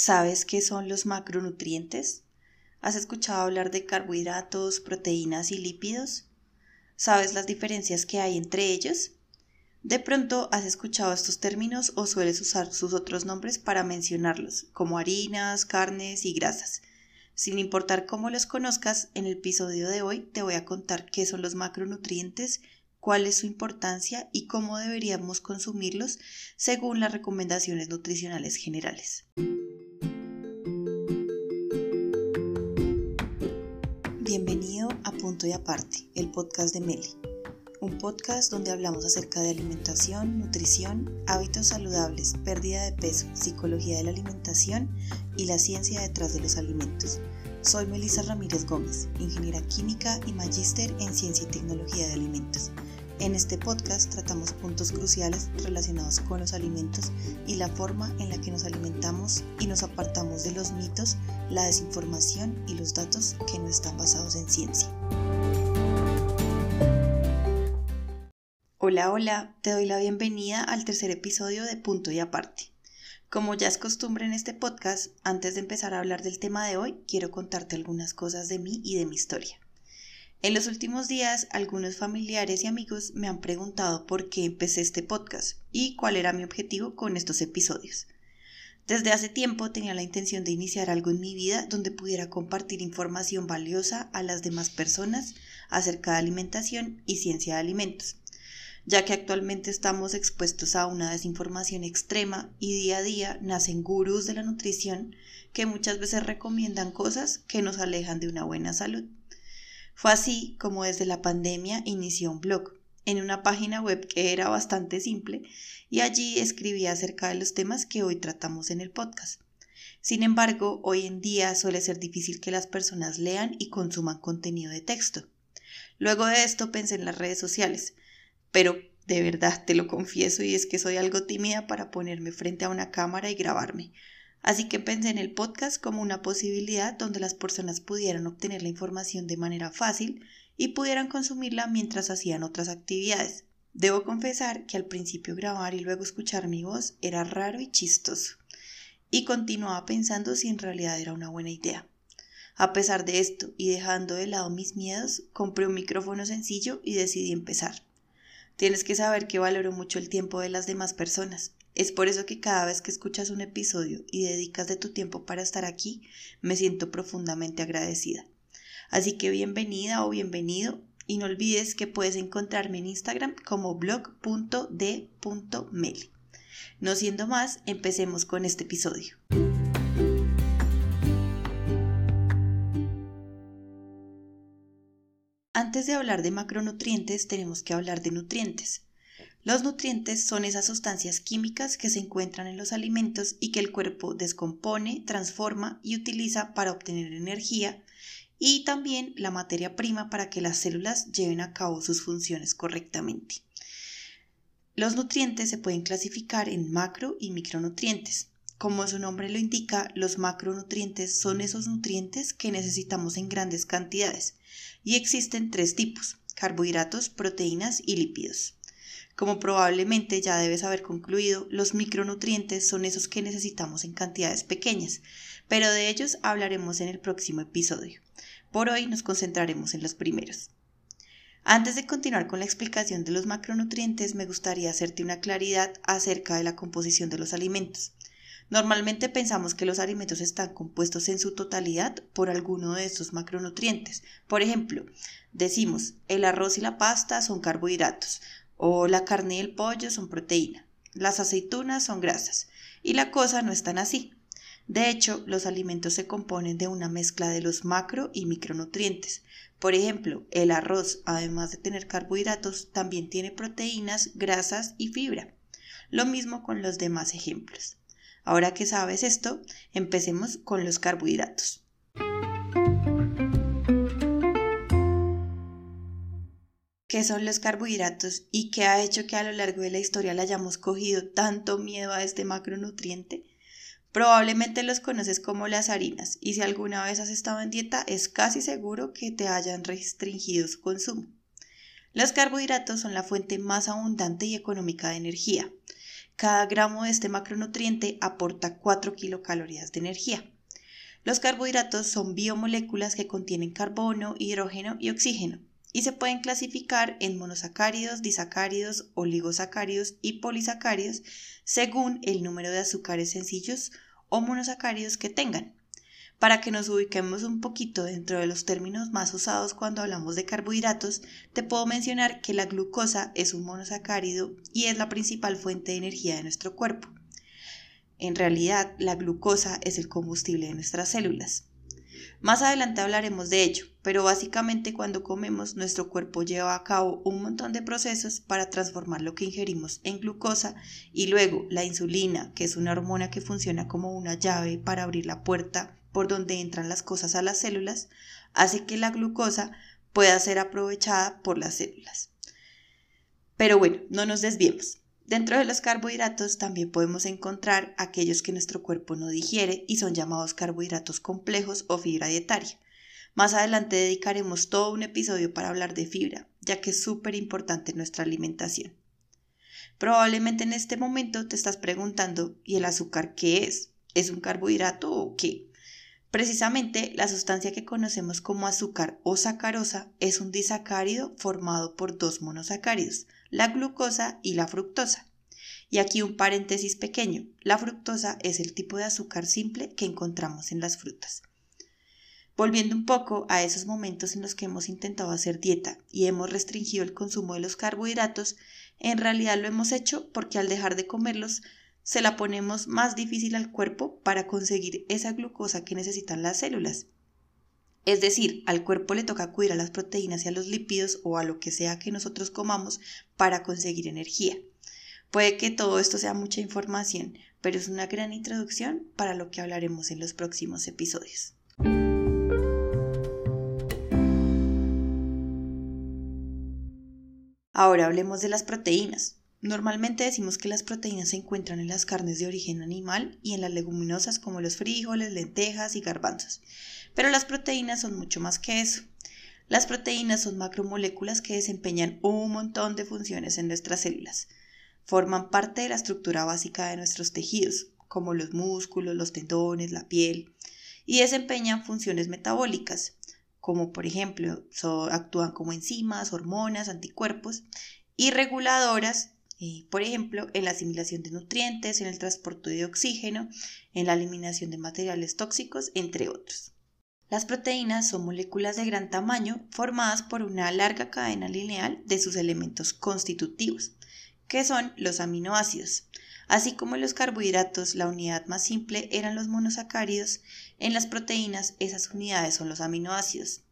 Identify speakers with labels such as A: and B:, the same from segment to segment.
A: ¿Sabes qué son los macronutrientes? ¿Has escuchado hablar de carbohidratos, proteínas y lípidos? ¿Sabes las diferencias que hay entre ellos? De pronto has escuchado estos términos o sueles usar sus otros nombres para mencionarlos, como harinas, carnes y grasas. Sin importar cómo los conozcas, en el episodio de hoy te voy a contar qué son los macronutrientes, cuál es su importancia y cómo deberíamos consumirlos según las recomendaciones nutricionales generales. Punto y Aparte, el podcast de Meli. Un podcast donde hablamos acerca de alimentación, nutrición, hábitos saludables, pérdida de peso, psicología de la alimentación y la ciencia detrás de los alimentos. Soy Melissa Ramírez Gómez, ingeniera química y magíster en ciencia y tecnología de alimentos. En este podcast tratamos puntos cruciales relacionados con los alimentos y la forma en la que nos alimentamos y nos apartamos de los mitos, la desinformación y los datos que no están basados en ciencia. Hola, hola, te doy la bienvenida al tercer episodio de Punto y Aparte. Como ya es costumbre en este podcast, antes de empezar a hablar del tema de hoy, quiero contarte algunas cosas de mí y de mi historia. En los últimos días, algunos familiares y amigos me han preguntado por qué empecé este podcast y cuál era mi objetivo con estos episodios. Desde hace tiempo tenía la intención de iniciar algo en mi vida donde pudiera compartir información valiosa a las demás personas acerca de alimentación y ciencia de alimentos, ya que actualmente estamos expuestos a una desinformación extrema y día a día nacen gurús de la nutrición que muchas veces recomiendan cosas que nos alejan de una buena salud. Fue así como desde la pandemia inició un blog, en una página web que era bastante simple, y allí escribía acerca de los temas que hoy tratamos en el podcast. Sin embargo, hoy en día suele ser difícil que las personas lean y consuman contenido de texto. Luego de esto pensé en las redes sociales, pero de verdad te lo confieso y es que soy algo tímida para ponerme frente a una cámara y grabarme, Así que pensé en el podcast como una posibilidad donde las personas pudieran obtener la información de manera fácil y pudieran consumirla mientras hacían otras actividades. Debo confesar que al principio grabar y luego escuchar mi voz era raro y chistoso, y continuaba pensando si en realidad era una buena idea. A pesar de esto, y dejando de lado mis miedos, compré un micrófono sencillo y decidí empezar. Tienes que saber que valoro mucho el tiempo de las demás personas. Es por eso que cada vez que escuchas un episodio y dedicas de tu tiempo para estar aquí, me siento profundamente agradecida. Así que bienvenida o bienvenido y no olvides que puedes encontrarme en Instagram como blog.d.meli. No siendo más, empecemos con este episodio. Antes de hablar de macronutrientes, tenemos que hablar de nutrientes. Los nutrientes son esas sustancias químicas que se encuentran en los alimentos y que el cuerpo descompone, transforma y utiliza para obtener energía y también la materia prima para que las células lleven a cabo sus funciones correctamente. Los nutrientes se pueden clasificar en macro y micronutrientes. Como su nombre lo indica, los macronutrientes son esos nutrientes que necesitamos en grandes cantidades y existen tres tipos, carbohidratos, proteínas y lípidos. Como probablemente ya debes haber concluido, los micronutrientes son esos que necesitamos en cantidades pequeñas, pero de ellos hablaremos en el próximo episodio. Por hoy nos concentraremos en los primeros. Antes de continuar con la explicación de los macronutrientes, me gustaría hacerte una claridad acerca de la composición de los alimentos. Normalmente pensamos que los alimentos están compuestos en su totalidad por alguno de estos macronutrientes. Por ejemplo, decimos el arroz y la pasta son carbohidratos, o la carne y el pollo son proteína, las aceitunas son grasas, y la cosa no es tan así. De hecho, los alimentos se componen de una mezcla de los macro y micronutrientes. Por ejemplo, el arroz, además de tener carbohidratos, también tiene proteínas, grasas y fibra. Lo mismo con los demás ejemplos. Ahora que sabes esto, empecemos con los carbohidratos. qué son los carbohidratos y qué ha hecho que a lo largo de la historia le hayamos cogido tanto miedo a este macronutriente? Probablemente los conoces como las harinas y si alguna vez has estado en dieta es casi seguro que te hayan restringido su consumo. Los carbohidratos son la fuente más abundante y económica de energía. Cada gramo de este macronutriente aporta 4 kilocalorías de energía. Los carbohidratos son biomoléculas que contienen carbono, hidrógeno y oxígeno y se pueden clasificar en monosacáridos, disacáridos, oligosacáridos y polisacáridos según el número de azúcares sencillos o monosacáridos que tengan. Para que nos ubiquemos un poquito dentro de los términos más usados cuando hablamos de carbohidratos, te puedo mencionar que la glucosa es un monosacárido y es la principal fuente de energía de nuestro cuerpo. En realidad, la glucosa es el combustible de nuestras células. Más adelante hablaremos de ello, pero básicamente cuando comemos nuestro cuerpo lleva a cabo un montón de procesos para transformar lo que ingerimos en glucosa y luego la insulina, que es una hormona que funciona como una llave para abrir la puerta por donde entran las cosas a las células, hace que la glucosa pueda ser aprovechada por las células. Pero bueno, no nos desviemos. Dentro de los carbohidratos también podemos encontrar aquellos que nuestro cuerpo no digiere y son llamados carbohidratos complejos o fibra dietaria. Más adelante dedicaremos todo un episodio para hablar de fibra, ya que es súper importante nuestra alimentación. Probablemente en este momento te estás preguntando, ¿y el azúcar qué es? ¿Es un carbohidrato o qué? Precisamente la sustancia que conocemos como azúcar o sacarosa es un disacárido formado por dos monosacáridos, la glucosa y la fructosa. Y aquí un paréntesis pequeño, la fructosa es el tipo de azúcar simple que encontramos en las frutas. Volviendo un poco a esos momentos en los que hemos intentado hacer dieta y hemos restringido el consumo de los carbohidratos, en realidad lo hemos hecho porque al dejar de comerlos se la ponemos más difícil al cuerpo para conseguir esa glucosa que necesitan las células. Es decir, al cuerpo le toca acudir a las proteínas y a los lípidos o a lo que sea que nosotros comamos para conseguir energía. Puede que todo esto sea mucha información, pero es una gran introducción para lo que hablaremos en los próximos episodios. Ahora hablemos de las proteínas. Normalmente decimos que las proteínas se encuentran en las carnes de origen animal y en las leguminosas como los frijoles, lentejas y garbanzos. Pero las proteínas son mucho más que eso. Las proteínas son macromoléculas que desempeñan un montón de funciones en nuestras células. Forman parte de la estructura básica de nuestros tejidos, como los músculos, los tendones, la piel, y desempeñan funciones metabólicas, como por ejemplo actúan como enzimas, hormonas, anticuerpos y reguladoras eh, por ejemplo, en la asimilación de nutrientes, en el transporte de oxígeno, en la eliminación de materiales tóxicos, entre otros. Las proteínas son moléculas de gran tamaño formadas por una larga cadena lineal de sus elementos constitutivos, que son los aminoácidos. Así como en los carbohidratos la unidad más simple eran los monosacáridos, en las proteínas esas unidades son los aminoácidos.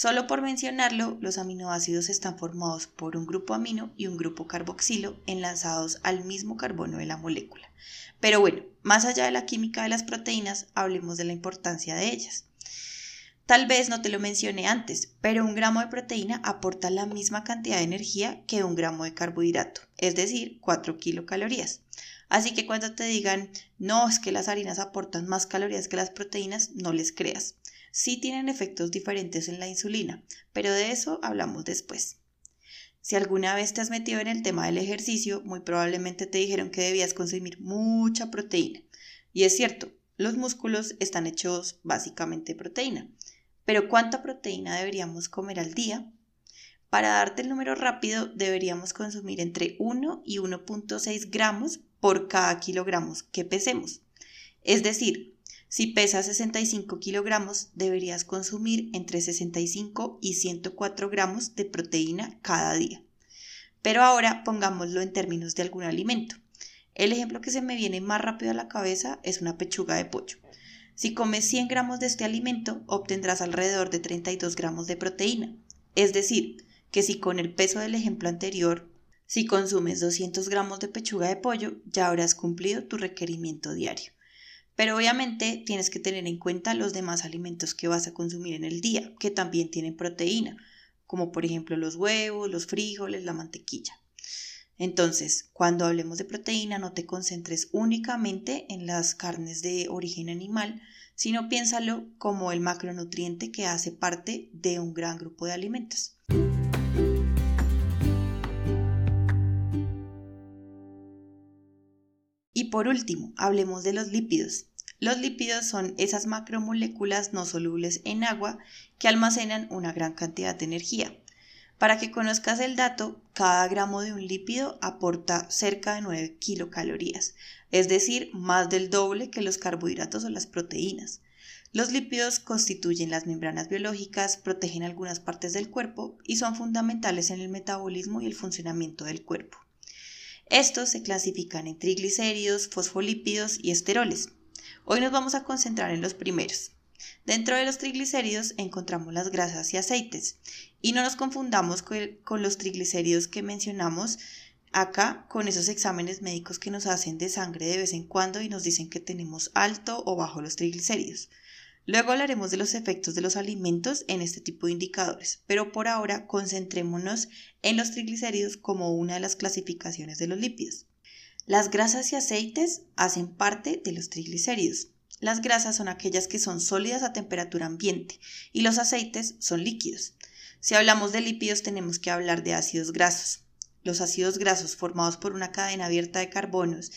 A: Solo por mencionarlo, los aminoácidos están formados por un grupo amino y un grupo carboxilo enlazados al mismo carbono de la molécula. Pero bueno, más allá de la química de las proteínas, hablemos de la importancia de ellas. Tal vez no te lo mencioné antes, pero un gramo de proteína aporta la misma cantidad de energía que un gramo de carbohidrato, es decir, 4 kilocalorías. Así que cuando te digan, no, es que las harinas aportan más calorías que las proteínas, no les creas. Sí tienen efectos diferentes en la insulina, pero de eso hablamos después. Si alguna vez te has metido en el tema del ejercicio, muy probablemente te dijeron que debías consumir mucha proteína. Y es cierto, los músculos están hechos básicamente de proteína. Pero ¿cuánta proteína deberíamos comer al día? Para darte el número rápido, deberíamos consumir entre 1 y 1.6 gramos por cada kilogramos que pesemos. Es decir, si pesas 65 kilogramos, deberías consumir entre 65 y 104 gramos de proteína cada día. Pero ahora pongámoslo en términos de algún alimento. El ejemplo que se me viene más rápido a la cabeza es una pechuga de pollo. Si comes 100 gramos de este alimento, obtendrás alrededor de 32 gramos de proteína. Es decir, que si con el peso del ejemplo anterior, si consumes 200 gramos de pechuga de pollo, ya habrás cumplido tu requerimiento diario. Pero obviamente tienes que tener en cuenta los demás alimentos que vas a consumir en el día, que también tienen proteína, como por ejemplo los huevos, los frijoles, la mantequilla. Entonces, cuando hablemos de proteína, no te concentres únicamente en las carnes de origen animal, sino piénsalo como el macronutriente que hace parte de un gran grupo de alimentos. Por último, hablemos de los lípidos. Los lípidos son esas macromoléculas no solubles en agua que almacenan una gran cantidad de energía. Para que conozcas el dato, cada gramo de un lípido aporta cerca de 9 kilocalorías, es decir, más del doble que los carbohidratos o las proteínas. Los lípidos constituyen las membranas biológicas, protegen algunas partes del cuerpo y son fundamentales en el metabolismo y el funcionamiento del cuerpo. Estos se clasifican en triglicéridos, fosfolípidos y esteroles. Hoy nos vamos a concentrar en los primeros. Dentro de los triglicéridos encontramos las grasas y aceites. Y no nos confundamos con, los triglicéridos que mencionamos acá con esos exámenes médicos que nos hacen de sangre de vez en cuando y nos dicen que tenemos alto o bajo los triglicéridos. Luego hablaremos de los efectos de los alimentos en este tipo de indicadores, pero por ahora concentrémonos en los triglicéridos como una de las clasificaciones de los lípidos. Las grasas y aceites hacen parte de los triglicéridos. Las grasas son aquellas que son sólidas a temperatura ambiente y los aceites son líquidos. Si hablamos de lípidos tenemos que hablar de ácidos grasos. Los ácidos grasos formados por una cadena abierta de carbonos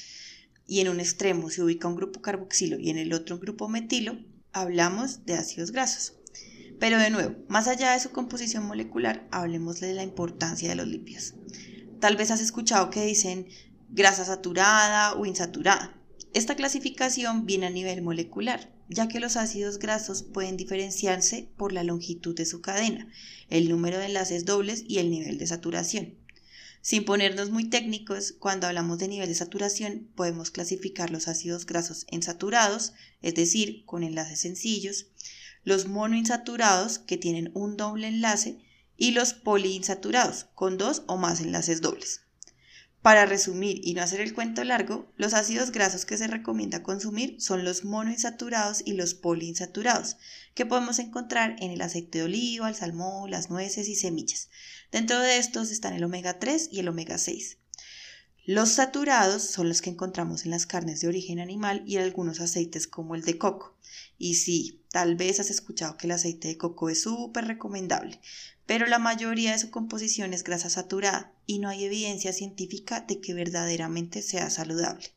A: y en un extremo se ubica un grupo carboxilo y en el otro un grupo metilo, hablamos de ácidos grasos. Pero de nuevo, más allá de su composición molecular, hablemos de la importancia de los lípidos. Tal vez has escuchado que dicen grasa saturada o insaturada. Esta clasificación viene a nivel molecular, ya que los ácidos grasos pueden diferenciarse por la longitud de su cadena, el número de enlaces dobles y el nivel de saturación. Sin ponernos muy técnicos, cuando hablamos de nivel de saturación, podemos clasificar los ácidos grasos en saturados, es decir, con enlaces sencillos, los monoinsaturados, que tienen un doble enlace, y los poliinsaturados, con dos o más enlaces dobles. Para resumir y no hacer el cuento largo, los ácidos grasos que se recomienda consumir son los monoinsaturados y los poliinsaturados, que podemos encontrar en el aceite de oliva, el salmón, las nueces y semillas. Dentro de estos están el omega 3 y el omega 6. Los saturados son los que encontramos en las carnes de origen animal y en algunos aceites como el de coco. Y sí, tal vez has escuchado que el aceite de coco es súper recomendable, pero la mayoría de su composición es grasa saturada y no hay evidencia científica de que verdaderamente sea saludable.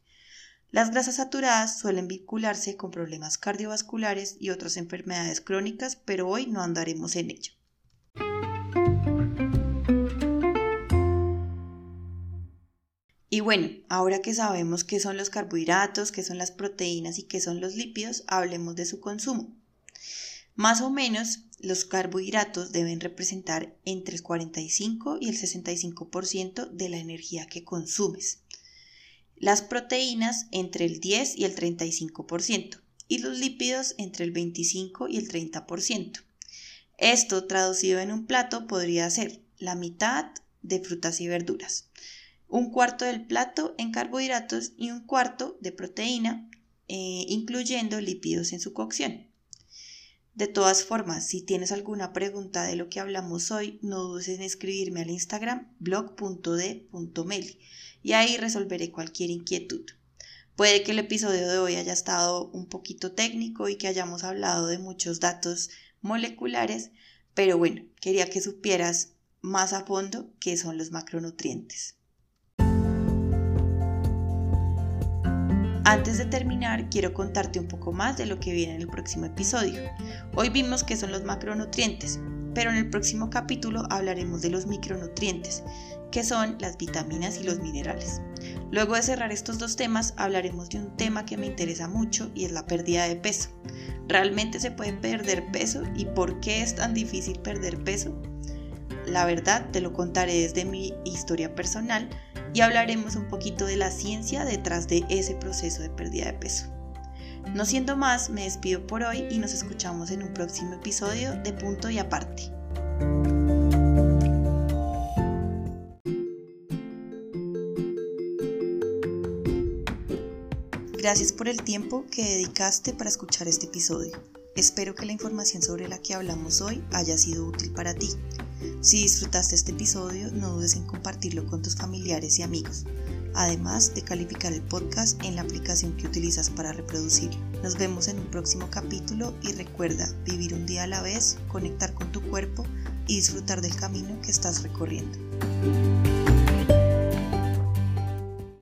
A: Las grasas saturadas suelen vincularse con problemas cardiovasculares y otras enfermedades crónicas, pero hoy no andaremos en ello. Y bueno, ahora que sabemos qué son los carbohidratos, qué son las proteínas y qué son los lípidos, hablemos de su consumo. Más o menos, los carbohidratos deben representar entre el 45 y el 65% de la energía que consumes. Las proteínas entre el 10 y el 35% y los lípidos entre el 25 y el 30%. Esto traducido en un plato podría ser la mitad de frutas y verduras, un cuarto del plato en carbohidratos y un cuarto de proteína, eh, incluyendo lípidos en su cocción. De todas formas, si tienes alguna pregunta de lo que hablamos hoy, no dudes en escribirme al Instagram blog.d.meli y ahí resolveré cualquier inquietud. Puede que el episodio de hoy haya estado un poquito técnico y que hayamos hablado de muchos datos moleculares, pero bueno, quería que supieras más a fondo qué son los macronutrientes. Antes de terminar, quiero contarte un poco más de lo que viene en el próximo episodio. Hoy vimos qué son los macronutrientes, pero en el próximo capítulo hablaremos de los micronutrientes, que son las vitaminas y los minerales. Luego de cerrar estos dos temas, hablaremos de un tema que me interesa mucho y es la pérdida de peso. ¿Realmente se puede perder peso y por qué es tan difícil perder peso? La verdad te lo contaré desde mi historia personal y hablaremos un poquito de la ciencia detrás de ese proceso de pérdida de peso. No siendo más, me despido por hoy y nos escuchamos en un próximo episodio de Punto y Aparte. Gracias por el tiempo que dedicaste para escuchar este episodio. Espero que la información sobre la que hablamos hoy haya sido útil para ti. Si disfrutaste este episodio, no dudes en compartirlo con tus familiares y amigos, además de calificar el podcast en la aplicación que utilizas para reproducirlo. Nos vemos en un próximo capítulo y recuerda vivir un día a la vez, conectar con tu cuerpo y disfrutar del camino que estás recorriendo.